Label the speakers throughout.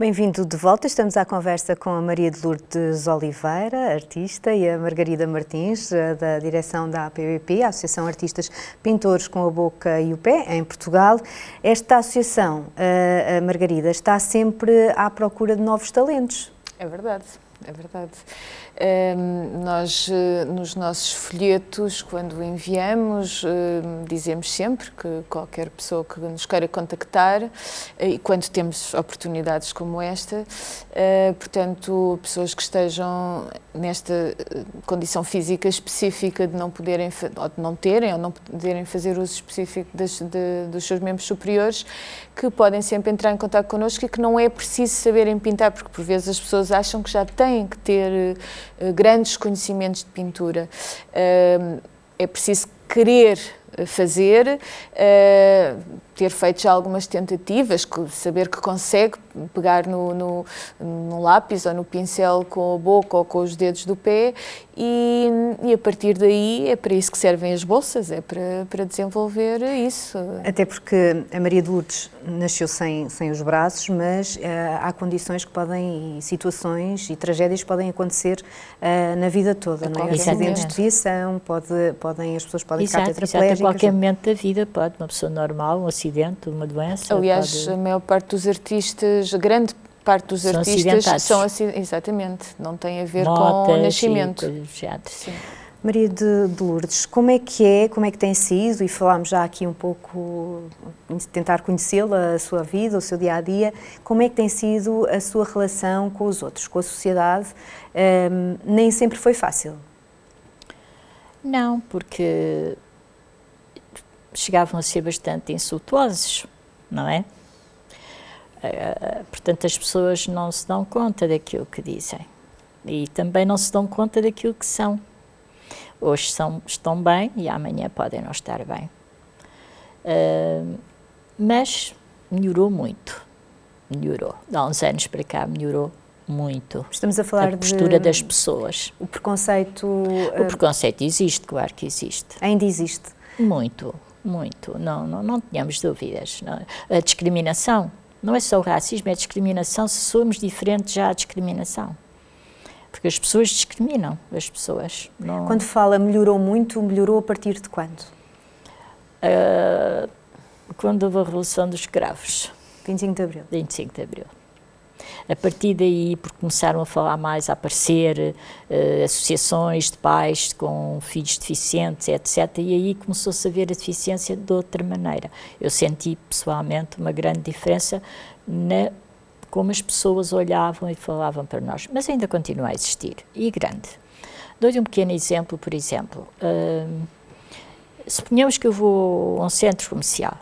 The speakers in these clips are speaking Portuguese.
Speaker 1: Bem-vindo de volta. Estamos à conversa com a Maria de Lourdes Oliveira, artista, e a Margarida Martins, eh, da direção da APBP, Associação Artistas Pintores com a Boca e o Pé, em Portugal. Esta associação, eh, a Margarida, está sempre à procura de novos talentos.
Speaker 2: É verdade, é verdade. Um, nós, eh, nos nossos folhetos, quando enviamos, um, dizemos sempre que qualquer pessoa que nos queira contactar, eh, e quando temos oportunidades como esta, uh, portanto, pessoas que estejam nesta condição física específica de não poderem, ou de não terem, ou não poderem fazer uso específico das, de, dos seus membros superiores, que podem sempre entrar em contato connosco e que não é preciso saberem pintar, porque por vezes as pessoas acham que já têm que ter uh, grandes conhecimentos de pintura. Uh, é preciso querer fazer, uh, ter feito já algumas tentativas, saber que consegue pegar no, no, no, lápis ou no pincel com a boca ou com os dedos do pé e, e, a partir daí é para isso que servem as bolsas, é para, para desenvolver isso.
Speaker 1: Até porque a Maria de Lourdes nasceu sem, sem os braços, mas uh, há condições que podem, e situações e tragédias que podem acontecer uh, na vida toda, não é? Acidentes de viação, pode, podem, as pessoas podem
Speaker 3: exato, ficar tetraplégicas. Exato, a qualquer momento da vida pode, uma pessoa normal, um acidente acidente, uma doença?
Speaker 2: Aliás,
Speaker 3: pode...
Speaker 2: a maior parte dos artistas, grande parte dos são artistas são exatamente, não tem a ver
Speaker 3: Motas
Speaker 2: com o nascimento.
Speaker 3: Sim.
Speaker 1: Maria de, de, Lourdes, como é que é, como é que tem sido, e falámos já aqui um pouco, tentar conhecê-la, a sua vida, o seu dia-a-dia, como é que tem sido a sua relação com os outros, com a sociedade? Um, nem sempre foi fácil.
Speaker 3: Não, porque chegavam a ser bastante insultuosos, não é? Uh, portanto, as pessoas não se dão conta daquilo que dizem e também não se dão conta daquilo que são. Hoje são, estão bem e amanhã podem não estar bem. Uh, mas melhorou muito. Melhorou. Há uns anos para cá melhorou muito.
Speaker 1: Estamos a falar
Speaker 3: a postura
Speaker 1: de,
Speaker 3: das pessoas.
Speaker 1: O preconceito.
Speaker 3: O preconceito existe, claro que existe.
Speaker 1: Ainda existe.
Speaker 3: Muito. Muito, não, não, não tínhamos dúvidas. Não. A discriminação, não é só o racismo, é a discriminação. Se somos diferentes, já há discriminação. Porque as pessoas discriminam as pessoas.
Speaker 1: Não... Quando fala melhorou muito, melhorou a partir de quando?
Speaker 3: Uh, quando houve a Revolução dos Escravos.
Speaker 1: 25 de Abril.
Speaker 3: 25 de Abril. A partir daí, porque começaram a falar mais, a aparecer uh, associações de pais com filhos deficientes, etc. E aí começou-se a ver a deficiência de outra maneira. Eu senti pessoalmente uma grande diferença na como as pessoas olhavam e falavam para nós, mas ainda continua a existir, e grande. Dou-lhe um pequeno exemplo, por exemplo. Uh, suponhamos que eu vou a um centro comercial.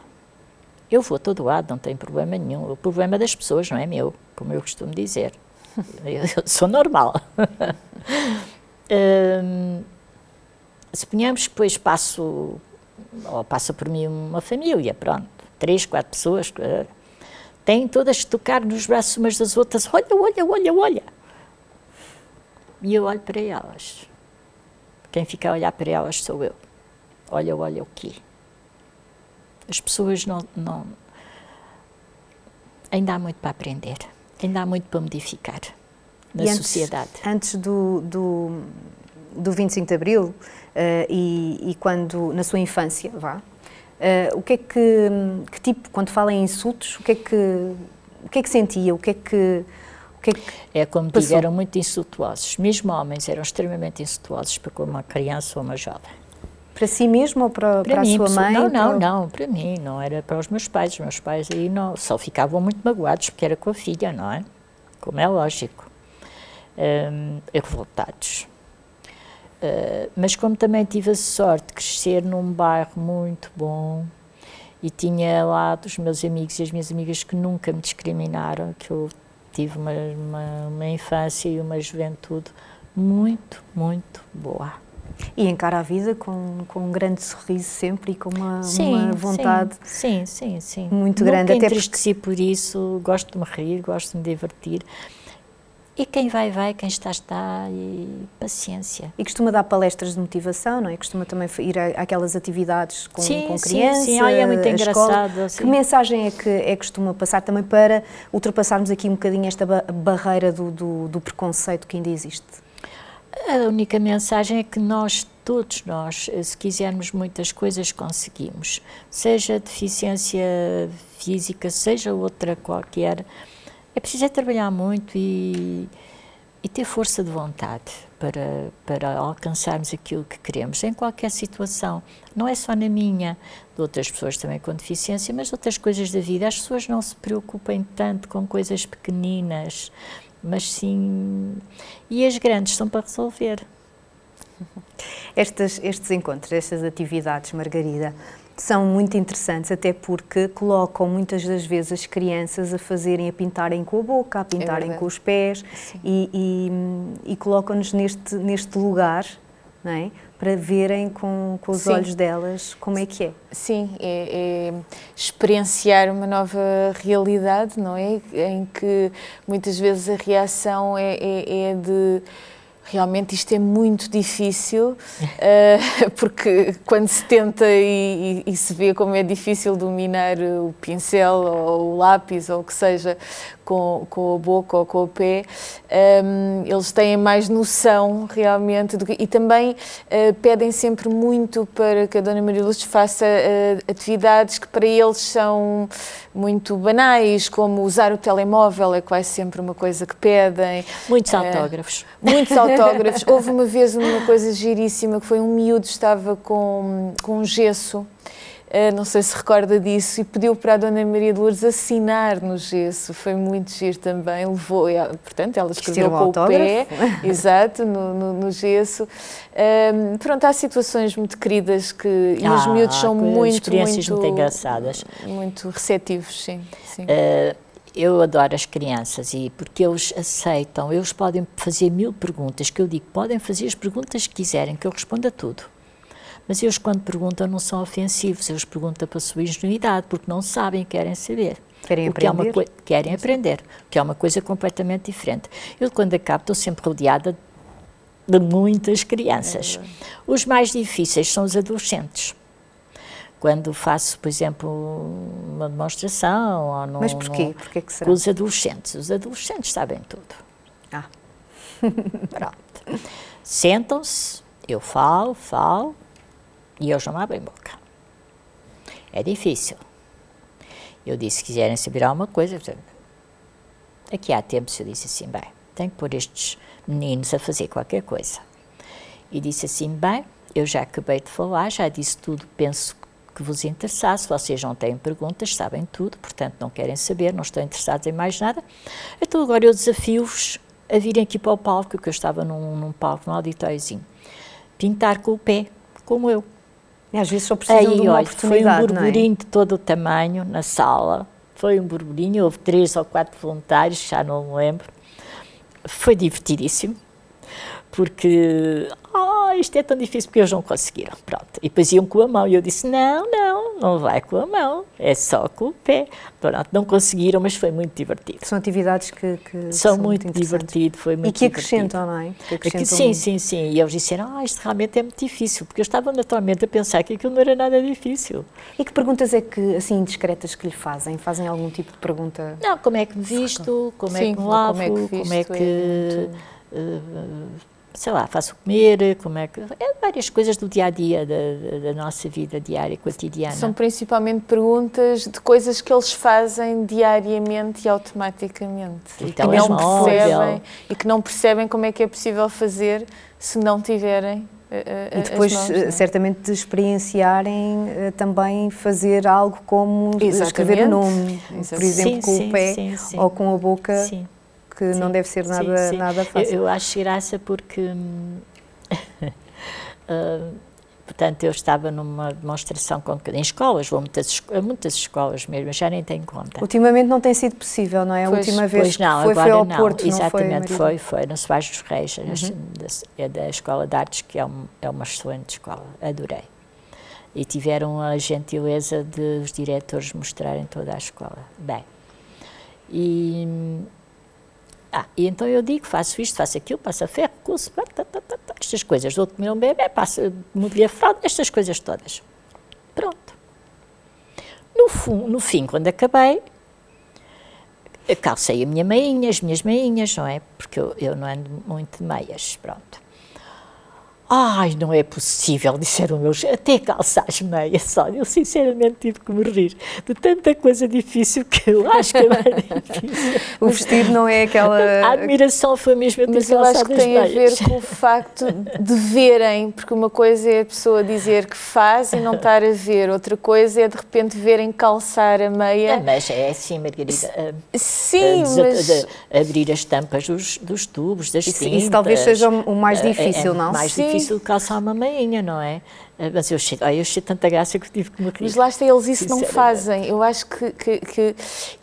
Speaker 3: Eu vou todo lado, não tem problema nenhum. O problema das pessoas, não é meu como eu costumo dizer. Eu, sou normal. um, suponhamos que depois passo, ou passa por mim uma família, pronto, três, quatro pessoas, uh, têm todas que tocar nos braços umas das outras, olha, olha, olha, olha. E eu olho para elas. Quem fica a olhar para elas sou eu. Olha, olha o quê? As pessoas não, não. Ainda há muito para aprender. Ainda há muito para modificar na
Speaker 1: antes,
Speaker 3: sociedade.
Speaker 1: Antes do, do, do 25 de Abril uh, e, e, quando, na sua infância, vá, uh, o que é que, que tipo, quando fala em insultos, o que é que, o que, é que sentia, o que é que... Que é, que
Speaker 3: é como digo, eram muito insultuosos. Mesmo homens eram extremamente insultuosos para uma criança ou uma jovem.
Speaker 1: Para si mesmo ou para, para, para
Speaker 3: mim,
Speaker 1: a sua mãe?
Speaker 3: Não, não, não, para mim, não era para os meus pais. Os meus pais aí não, só ficavam muito magoados porque era com a filha, não é? Como é lógico. Um, revoltados. Uh, mas como também tive a sorte de crescer num bairro muito bom e tinha lá dos meus amigos e as minhas amigas que nunca me discriminaram, que eu tive uma, uma, uma infância e uma juventude muito, muito boa.
Speaker 1: E encara a vida com, com um grande sorriso sempre e com uma, sim, uma vontade
Speaker 3: sim, sim, sim,
Speaker 1: muito
Speaker 3: Nunca
Speaker 1: grande.
Speaker 3: Até entristeci porque... por isso, gosto de me rir, gosto de me divertir. E quem vai, vai, quem está, está, e paciência.
Speaker 1: E costuma dar palestras de motivação, não é? Costuma também ir àquelas atividades com,
Speaker 3: sim,
Speaker 1: com crianças.
Speaker 3: Sim, sim, Ai, é muito engraçado.
Speaker 1: Que mensagem é que, é costuma passar também para ultrapassarmos aqui um bocadinho esta barreira do, do, do preconceito que ainda existe?
Speaker 3: A única mensagem é que nós, todos nós, se quisermos muitas coisas, conseguimos. Seja deficiência física, seja outra qualquer é preciso é trabalhar muito e, e ter força de vontade para, para alcançarmos aquilo que queremos, em qualquer situação. Não é só na minha, de outras pessoas também com deficiência, mas outras coisas da vida. As pessoas não se preocupem tanto com coisas pequeninas, mas sim. E as grandes são para resolver.
Speaker 1: Estes, estes encontros, estas atividades, Margarida, são muito interessantes, até porque colocam muitas das vezes as crianças a fazerem, a pintarem com a boca, a pintarem é com os pés e, e, e colocam-nos neste, neste lugar, não é? para verem com, com os Sim. olhos delas como é que é.
Speaker 2: Sim, é, é, experienciar uma nova realidade, não é? Em que muitas vezes a reação é, é, é de realmente isto é muito difícil, uh, porque quando se tenta e, e, e, se vê como é difícil dominar o pincel ou o lápis ou o que seja com, com a boca ou com o pé, um, eles têm mais noção realmente do que, e também uh, pedem sempre muito para que a Dona Maria Luz faça uh, atividades que para eles são muito banais, como usar o telemóvel, é quase sempre uma coisa que pedem.
Speaker 3: Muitos autógrafos.
Speaker 2: Muitos autógrafos. Houve uma vez uma coisa giríssima que foi um miúdo estava com, com um gesso Uh, não sei se recorda disso, e pediu para a Dona Maria de Lourdes assinar no gesso. Foi muito giro também. Levou, portanto, ela escreveu com o pé, exato, no, no, no gesso. Uh, pronto, há situações muito queridas que. E ah, os miúdos são muito.
Speaker 3: Experiências
Speaker 2: muito,
Speaker 3: muito engraçadas.
Speaker 2: Muito receptivos, sim. sim.
Speaker 3: Uh, eu adoro as crianças e porque eles aceitam, eles podem fazer mil perguntas, que eu digo, podem fazer as perguntas que quiserem, que eu respondo a tudo. Mas eles, quando perguntam, não são ofensivos, eles perguntam para a sua ingenuidade, porque não sabem querem saber.
Speaker 1: Querem aprender.
Speaker 3: É querem aprender, que é uma coisa completamente diferente. Eu, quando acabo, estou sempre rodeada de muitas crianças. É os mais difíceis são os adolescentes. Quando faço, por exemplo, uma demonstração ou
Speaker 1: Mas porquê? porquê que será?
Speaker 3: Os adolescentes. Os adolescentes sabem tudo.
Speaker 1: Ah.
Speaker 3: Pronto. Sentam-se, eu falo, falo, e eles não abrem boca. É difícil. Eu disse, se quiserem saber alguma coisa, aqui há tempos eu disse assim, bem, tenho que pôr estes meninos a fazer qualquer coisa. E disse assim, bem, eu já acabei de falar, já disse tudo, penso que vos interessasse, vocês não têm perguntas, sabem tudo, portanto não querem saber, não estão interessados em mais nada. Então agora eu desafio-vos a virem aqui para o palco, que eu estava num, num palco, num auditóriozinho, pintar com o pé, como eu.
Speaker 1: E às vezes só precisam Aí, de uma olha, oportunidade,
Speaker 3: Foi um burburinho é? de todo o tamanho na sala. Foi um burburinho, houve três ou quatro voluntários, já não me lembro. Foi divertidíssimo, porque oh, isto é tão difícil porque eles não conseguiram. Pronto. E depois iam com a mão e eu disse: não, não, não vai com a mão, é só com o pé. Pronto, não conseguiram, mas foi muito divertido.
Speaker 1: São atividades que, que
Speaker 3: são, são, muito, muito divertido, foi muito
Speaker 1: E que acrescentam, não é? Que
Speaker 3: acrescentam sim, sim, sim. E eles disseram: ah, isto realmente é muito difícil, porque eu estava naturalmente a pensar que aquilo não era nada difícil.
Speaker 1: E que perguntas é que, assim, discretas que lhe fazem? Fazem algum tipo de pergunta?
Speaker 3: Não, como é que me visto, como sim, é que me lavo, como é que, como é que é muito... uh, sei lá, faço comer, como é que. É várias coisas do dia a dia, da, da, nossa vida diária, cotidiana.
Speaker 2: São principalmente perguntas de coisas que eles fazem diariamente e automaticamente. E que não percebem e que não percebem como é que é possível fazer se não tiverem. Uh,
Speaker 1: e depois,
Speaker 2: mãos, é?
Speaker 1: certamente, de experienciarem também fazer algo como Exatamente. escrever o nome, Exatamente. por exemplo, sim, com sim, o pé sim, ou com a boca. Sim que sim, não deve ser nada, sim, sim. nada fácil.
Speaker 3: Eu, eu acho graça porque. uh, portanto, eu estava numa demonstração com, em escolas, vou muitas, a muitas escolas mesmo, já nem tenho conta.
Speaker 1: Ultimamente não tem sido possível, não é? A última vez
Speaker 3: pois não,
Speaker 1: foi,
Speaker 3: agora
Speaker 1: foi ao
Speaker 3: não,
Speaker 1: Porto,
Speaker 3: exatamente,
Speaker 1: não
Speaker 3: foi, foi, foi no Soares dos Reis, uhum. da, é da Escola de Artes, que é, um, é uma excelente escola, adorei. E tiveram a gentileza de os diretores mostrarem toda a escola. Bem, e Ah, e então eu digo, faço isto, faço aquilo, passo a ferro, curso, estas coisas. Dou de comer um bebê, passo, mudei a fralda, estas coisas todas. Pronto. No, no fim, quando acabei, calcei a minha meinha, as minhas meinhas, não é? Porque eu, eu não ando muito de meias, pronto. Ai, não é possível, disseram meus, até calçar as meias só. Eu sinceramente tive que me rir de tanta coisa difícil que eu acho que é mais difícil.
Speaker 1: o vestido não é aquela.
Speaker 3: A admiração foi mesmo a ter
Speaker 2: Mas eu acho que tem meias. a ver com o facto de verem, porque uma coisa é a pessoa dizer que faz e não estar a ver, outra coisa é de repente verem calçar a meia.
Speaker 3: Não, mas é assim, Margarida.
Speaker 2: Sim, a, mas.
Speaker 3: Abrir as tampas dos, dos tubos, das
Speaker 1: isso,
Speaker 3: tintas.
Speaker 1: Isso talvez seja o mais difícil,
Speaker 3: é,
Speaker 1: é, não?
Speaker 3: Mais
Speaker 1: Sim.
Speaker 3: difícil difícil calçar uma meinha, não é? Eh, mas eu achei, eu achei tanta graça que tive que me rir.
Speaker 2: Mas lá está, eles isso não fazem. Eu acho que, que, que,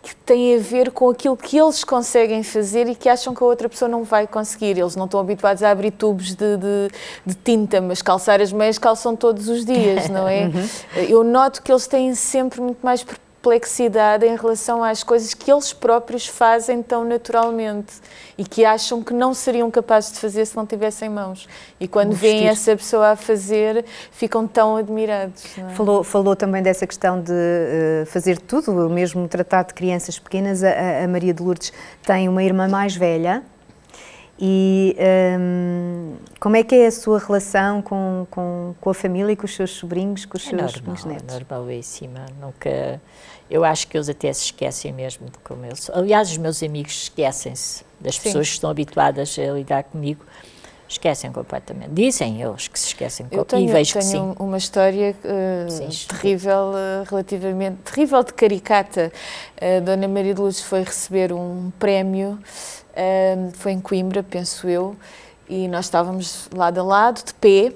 Speaker 2: que, tem a ver com aquilo que eles conseguem fazer e que acham que a outra pessoa não vai conseguir. Eles não estão habituados a abrir tubos de, de, de tinta, mas calçar as meias calçam todos os dias, não é? uhum. Eu noto que eles têm sempre muito mais perplexidade em relação às coisas que eles próprios fazem tão naturalmente e que acham que não seriam capazes de fazer se não tivessem mãos. E quando veem essa pessoa a fazer, ficam tão admirados. É?
Speaker 1: Falou, falou também dessa questão de uh, fazer tudo, mesmo tratar de crianças pequenas. A, a Maria de Lourdes tem uma irmã mais velha. E um, como é que é a sua relação com, com, com, a família, com os seus sobrinhos, com os
Speaker 3: é
Speaker 1: seus
Speaker 3: normal,
Speaker 1: netos?
Speaker 3: Normalíssima, nunca eu acho que eles até se esquecem mesmo de como eu sou. Aliás, os meus amigos esquecem-se das Sim. pessoas que estão habituadas a lidar comigo. Esquecem completamente. Dizem eles que se esquecem.
Speaker 2: Eu tenho, e vejo tenho que sim. uma história uh, sim, terrível, uh, relativamente terrível de caricata. Uh, Dona Maria de Luz foi receber um prémio, foi em Coimbra, penso eu, e nós estávamos lado a lado, de pé,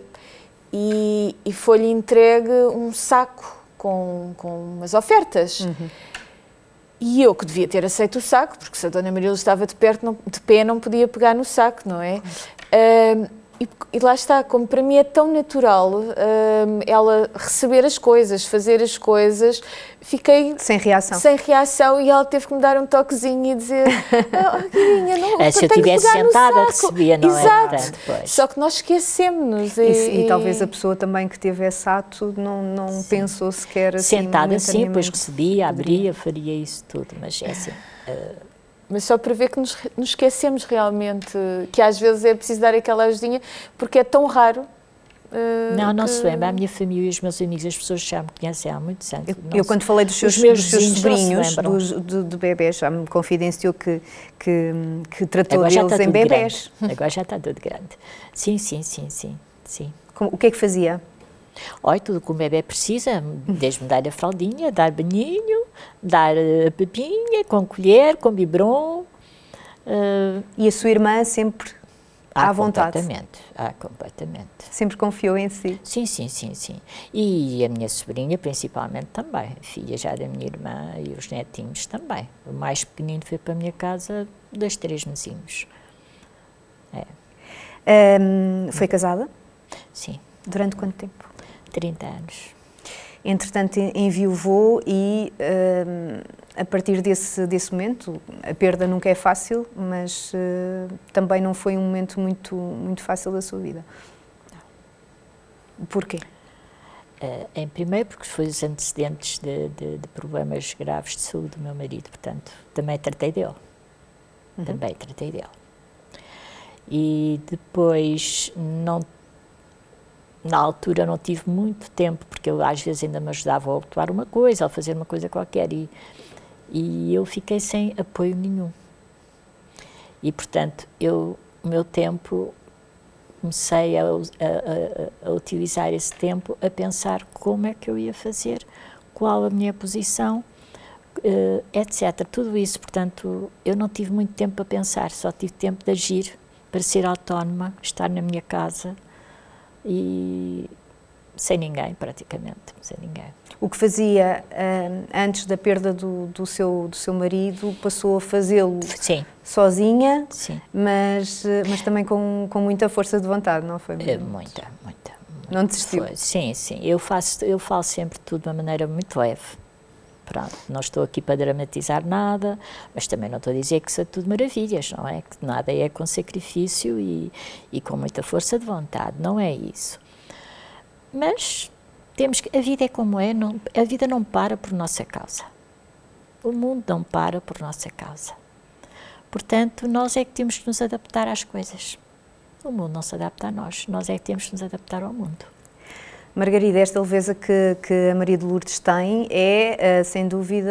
Speaker 2: e, e foi-lhe entregue um saco com, com umas ofertas. Uhum. E eu que devia ter aceito o saco, porque se a Dona Maria estava de, perto, não, de pé, não podia pegar no saco, não é? Uh, e, e, lá está, como para mim é tão natural uh, ela receber as coisas, fazer as coisas, fiquei
Speaker 1: sem reação.
Speaker 2: Sem reação e ela teve que me dar um toquezinho e dizer: oh, queridinha, não,
Speaker 3: é, Se eu tivesse sentada, recebia, não é?
Speaker 2: Exato. é? Só que nós esquecemos.
Speaker 1: E, e, e, talvez a pessoa também que teve esse ato não, não pensou sequer assim.
Speaker 3: Sentada sim, depois recebia, abria, faria isso tudo, mas é assim. Uh,
Speaker 2: mas só para ver que nos, nos, esquecemos realmente, que às vezes é preciso dar aquela ajudinha, porque é tão raro.
Speaker 3: Uh, não, não que... se lembra. A minha família e os meus amigos, as pessoas já me conhecem há muitos anos.
Speaker 1: Eu, eu quando falei dos seus, dos seus sobrinhos, dos, de, de bebés, já me confidenciou que, que, que tratou Agora deles em bebés.
Speaker 3: Grande. Agora já está tudo grande. Sim, sim, sim, sim. sim.
Speaker 1: Como, o que é que fazia?
Speaker 3: Olha, tudo que o bebê precisa, desde dar a fraldinha, dar banhinho, dar a pepinha, com colher, com biberon.
Speaker 1: Uh, e a sua irmã sempre
Speaker 3: ah,
Speaker 1: à vontade?
Speaker 3: Completamente, ah, completamente.
Speaker 1: Sempre confiou em si?
Speaker 3: Sim, sim, sim, sim. E a minha sobrinha principalmente também, filha já da minha irmã e os netinhos também. O mais pequenino foi para a minha casa, dois, três mesinhos.
Speaker 1: É. Um, foi casada?
Speaker 3: Sim.
Speaker 1: Durante quanto tempo?
Speaker 3: 30 anos.
Speaker 1: Entretanto, enviuvou e uh, a partir desse, desse momento, a perda nunca é fácil, mas uh, também não foi um momento muito, muito fácil da sua vida. Porquê?
Speaker 3: Uh, em primeiro porque foi os antecedentes de, de, de, problemas graves de saúde do meu marido, portanto, também tratei dele. Uhum. Também tratei dele. E depois não na altura não tive muito tempo, porque eu às vezes ainda me ajudava a atuar uma coisa, a fazer uma coisa qualquer, e, e eu fiquei sem apoio nenhum. E, portanto, eu, o meu tempo, comecei a, a, a, a utilizar esse tempo a pensar como é que eu ia fazer, qual a minha posição, uh, etc. Tudo isso, portanto, eu não tive muito tempo para pensar, só tive tempo de agir para ser autónoma, estar na minha casa, e sem ninguém, praticamente, sem ninguém.
Speaker 1: O que fazia uh, antes da perda do, do, seu, do seu marido passou a fazê-lo sozinha,
Speaker 3: Sim.
Speaker 1: Mas, mas também com, com muita força de vontade, não foi?
Speaker 3: Muita, muita. muita
Speaker 1: não desistiu?
Speaker 3: Foi. Sim, sim. Eu, faço, eu falo sempre tudo de uma maneira muito leve. Pronto, não estou aqui para dramatizar nada, mas também não estou a dizer que são tudo maravilhas, não é? Que nada é com sacrifício e, e com muita força de vontade, não é isso. Mas temos que, a vida é como é, não, a vida não para por nossa causa. O mundo não para por nossa causa. Portanto, nós é que temos que nos adaptar às coisas. O mundo não se adapta a nós, nós é que temos que nos adaptar ao mundo.
Speaker 1: Margarida, esta leveza que, que a Maria de Lourdes tem é, uh, sem dúvida,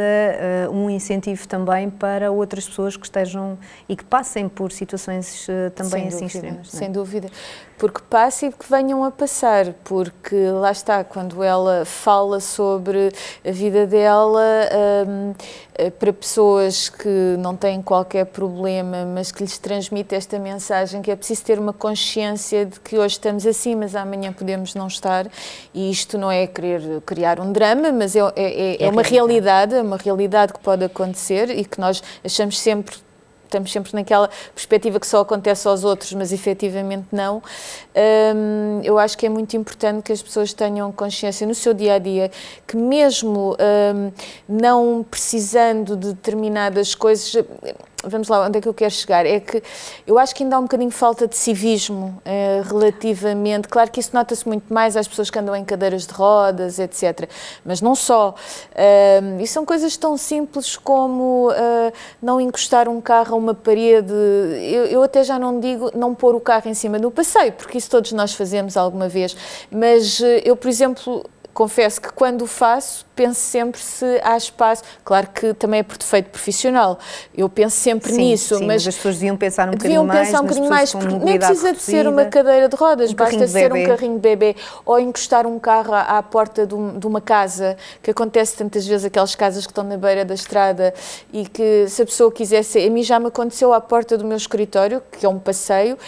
Speaker 1: uh, um incentivo também para outras pessoas que estejam e que passem por situações uh, também sem assim dúvida, extremas.
Speaker 2: Sem dúvida porque passe e que venham a passar, porque lá está, quando ela fala sobre a vida dela um, eh, para pessoas que não têm qualquer problema, mas que lhes transmite esta mensagem que é preciso ter uma consciência de que hoje estamos assim, mas amanhã podemos não estar, e isto não é querer criar um drama, mas é, é, é, é uma realidade, é uma realidade que pode acontecer e que nós achamos sempre estamos sempre naquela perspectiva que só acontece aos outros, mas efetivamente não. Um, eu acho que é muito importante que as pessoas tenham consciência no seu dia a dia que, mesmo um, não precisando de determinadas coisas, vamos lá, onde é que eu quero chegar? É que eu acho que ainda há um bocadinho falta de civismo eh, relativamente. Claro que isso nota-se muito mais às pessoas que andam em cadeiras de rodas, etc. Mas não só. Uh, e são coisas tão simples como uh, não encostar um carro a uma parede. Eu, eu, até já não digo não pôr o carro em cima do passeio, porque isso todos nós fazemos alguma vez. Mas eh, eu, por exemplo, confesso que quando o faço, penso sempre se há espaço. Claro que também é por defeito profissional. Eu penso sempre
Speaker 1: sim,
Speaker 2: nisso,
Speaker 1: sim,
Speaker 2: mas,
Speaker 1: mas, as pessoas deviam pensar um bocadinho mais.
Speaker 2: Deviam pensar um bocadinho mais, porque nem precisa de ser uma cadeira de rodas, um basta ser um carrinho de bebê ou encostar um carro à, à porta de, um, de, uma casa, que acontece tantas vezes, aquelas casas que estão na beira da estrada e que se a pessoa quisesse. A mim já me aconteceu à porta do meu escritório, que é um passeio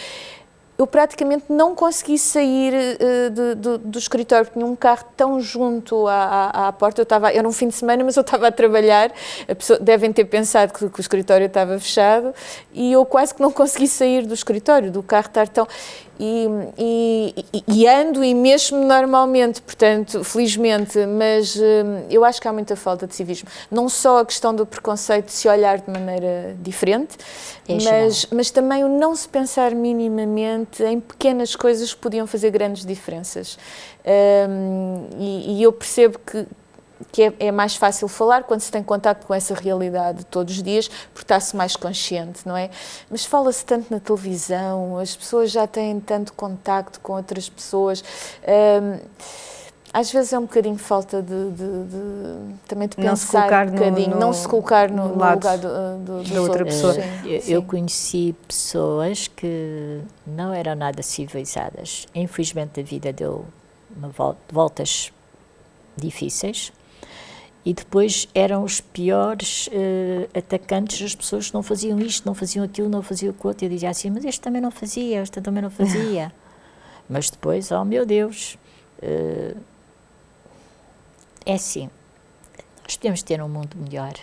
Speaker 2: eu praticamente não consegui sair uh, de, de, do escritório, tinha um carro tão junto à, à, à, porta, eu estava, era um fim de semana, mas eu estava a trabalhar, a pessoa, devem ter pensado que, que, o escritório estava fechado, e eu quase que não consegui sair do escritório, do carro estar tão e, e, e, ando e mesmo normalmente, portanto, felizmente, mas hum, eu acho que há muita falta de civismo. Não só a questão do preconceito de se olhar de maneira diferente, mas, mas também o não se pensar minimamente em pequenas coisas que podiam fazer grandes diferenças. Um, e, e eu percebo que, que é, é, mais fácil falar quando se tem contato com essa realidade todos os dias, porque está-se mais consciente, não é? Mas fala-se tanto na televisão, as pessoas já têm tanto contacto com outras pessoas. Um, às vezes é um bocadinho falta de, de, de também de não pensar um bocadinho, no, no, não se colocar no, no lugar do, do,
Speaker 1: da outra pessoa.
Speaker 3: Eu, eu, conheci pessoas que não eram nada civilizadas. Infelizmente a vida deu voltas difíceis e depois eram os piores uh, atacantes, as pessoas que não faziam isto, não faziam aquilo, não faziam o outro. Eu dizia assim, mas este também não fazia, este também não fazia. mas depois, oh meu Deus, uh, é assim, nós podemos ter um mundo melhor.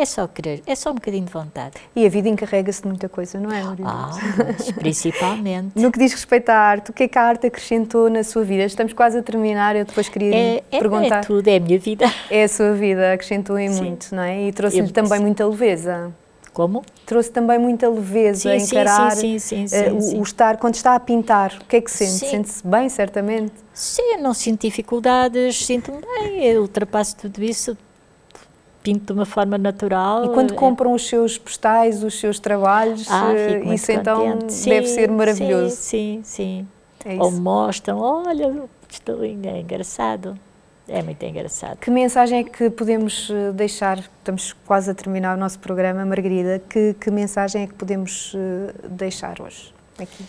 Speaker 3: É só querer, é só um bocadinho de vontade.
Speaker 1: E a vida encarrega-se de muita coisa, não é, Maria?
Speaker 3: Ah, principalmente.
Speaker 1: no que diz respeito à arte, o que é que a arte acrescentou na sua vida? Estamos quase a terminar, eu depois queria é, é, perguntar.
Speaker 3: É tudo, é a minha vida.
Speaker 1: É a sua vida, acrescentou em muito, não é? E trouxe-lhe também sim. muita leveza.
Speaker 3: Como?
Speaker 1: Trouxe também muita leveza sim, a encarar
Speaker 3: sim, sim, sim,
Speaker 1: uh, o, o, estar, quando está a pintar, o que é que sente? Sente-se bem, certamente?
Speaker 3: Sim, não sinto dificuldades, sinto-me bem, eu ultrapasso tudo isso, pinto de uma forma natural.
Speaker 1: E quando é. compram os seus postais, os seus trabalhos,
Speaker 3: ah, eh,
Speaker 1: isso então sim, deve ser maravilhoso.
Speaker 3: Sim, sim, sim. É Ou mostram, olha, estou é engraçado. É muito engraçado.
Speaker 1: Que mensagem é que podemos eh, deixar? Estamos quase a terminar o nosso programa, Margarida. Que, que mensagem é que podemos eh, deixar hoje aqui?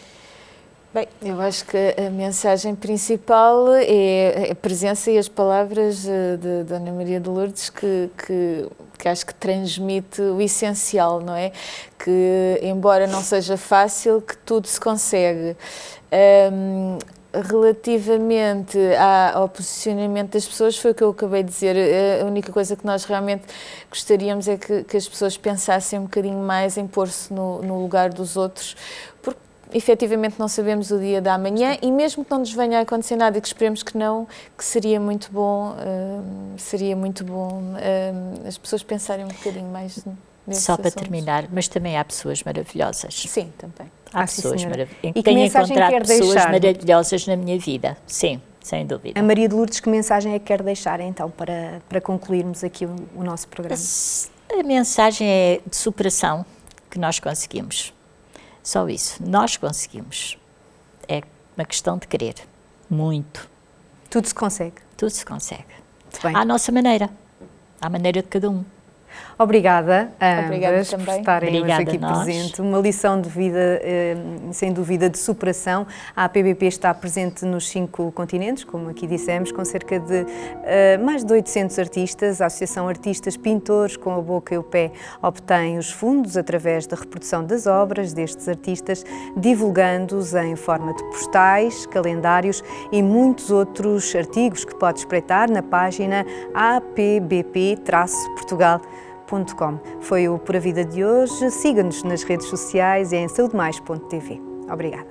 Speaker 2: Bem, eu acho que a mensagem principal é a presença e as palavras eh, de Dona Maria de Lourdes que, que, que acho que transmite o essencial, não é? Que, embora não seja fácil, que tudo se consegue. Um, relativamente ao posicionamento das pessoas, foi o que eu acabei de dizer. A única coisa que nós realmente gostaríamos é que, que as pessoas pensassem um bocadinho mais em pôr-se no, no, lugar dos outros, efetivamente não sabemos o dia da manhã e mesmo que não nos venha a acontecer nada e que esperemos que não, que seria muito bom, uh, seria muito bom uh, as pessoas pensarem um bocadinho mais
Speaker 3: nesses Só para assuntos. terminar, mas também há pessoas maravilhosas.
Speaker 2: Sim, também.
Speaker 3: Há ah, pessoas maravilhosas. Tenho encontrado pessoas deixar? maravilhosas na minha vida, sim, sem dúvida.
Speaker 1: A Maria de Lourdes, que mensagem é que quer deixar então para, para concluirmos aqui o, o nosso programa?
Speaker 3: A, a mensagem é de superação que nós conseguimos só isso. Nós conseguimos. É uma questão de querer. Muito.
Speaker 1: Tudo se consegue.
Speaker 3: Tudo se consegue. À nossa maneira. À maneira de cada um.
Speaker 1: Obrigada a Obrigada ambas também. por estarem Obrigada hoje aqui presentes. Uma lição de vida, eh, sem dúvida, de superação. A APBP está presente nos cinco continentes, como aqui dissemos, com cerca de eh, mais de 800 artistas. A Associação Artistas Pintores com a Boca e o Pé obtém os fundos através da reprodução das obras destes artistas, divulgando-os em forma de postais, calendários e muitos outros artigos que pode espreitar na página Foi o Por a Vida de hoje. Siga-nos nas redes sociais e em saudemais.tv. Obrigada.